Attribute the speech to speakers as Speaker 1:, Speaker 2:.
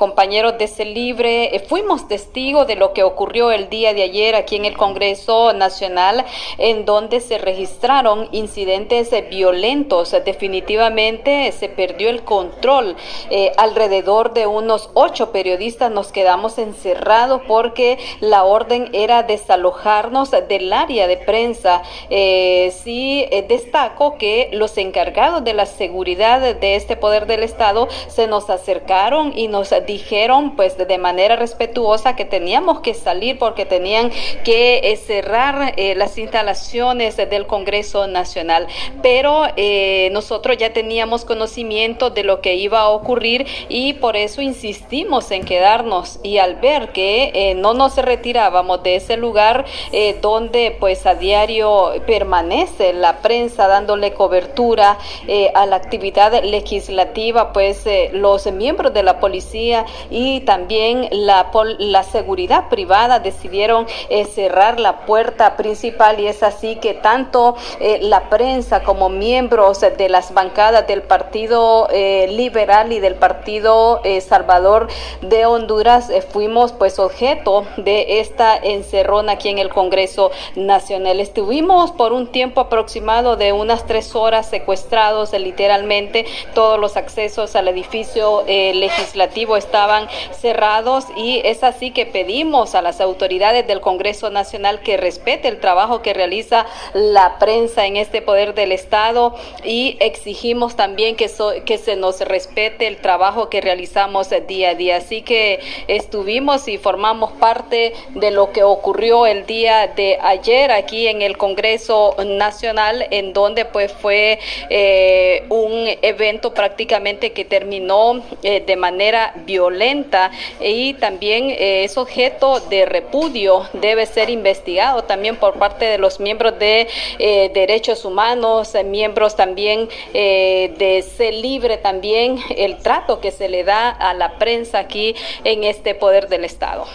Speaker 1: compañeros de ese libre, eh, fuimos testigos de lo que ocurrió el día de ayer aquí en el Congreso Nacional, en donde se registraron incidentes violentos. Definitivamente se perdió el control. alrededor de unos ocho periodistas nos quedamos encerrados porque la orden era desalojarnos del área de prensa. sí, destaco que los encargados de la seguridad de este poder del Estado se nos acercaron y nos dijeron pues de manera respetuosa que teníamos que salir porque tenían que eh, cerrar eh, las instalaciones del Congreso Nacional. Pero eh, nosotros ya teníamos conocimiento de lo que iba a ocurrir y por eso insistimos en quedarnos y al ver que no nos retirábamos de ese lugar donde pues a diario permanece la prensa dándole cobertura a la actividad legislativa, pues los miembros de la policía y también la, seguridad privada decidieron eh, cerrar la puerta principal y es así que tanto eh, la prensa como miembros de las bancadas del Partido eh, Liberal y del Partido Salvador de Honduras fuimos pues objeto de esta encerrona aquí en el Congreso Nacional. Estuvimos por un tiempo aproximado de unas tres horas secuestrados literalmente todos los accesos al edificio legislativo estaban cerrados y es así que pedimos a las autoridades del Congreso Nacional que respete el trabajo que realiza la prensa en este poder del Estado y exigimos también que, que se nos respete el trabajo que realizamos día a día. Así que estuvimos y formamos parte de lo que ocurrió el día de ayer aquí en el Congreso Nacional, en donde pues fue eh, un evento prácticamente que terminó eh, de manera violenta y también eh, es objeto de repudio, debe ser investigado también por parte de los miembros de eh, derechos humanos, miembros también de ser libre también el trato que se le da a la prensa aquí en este poder del Estado.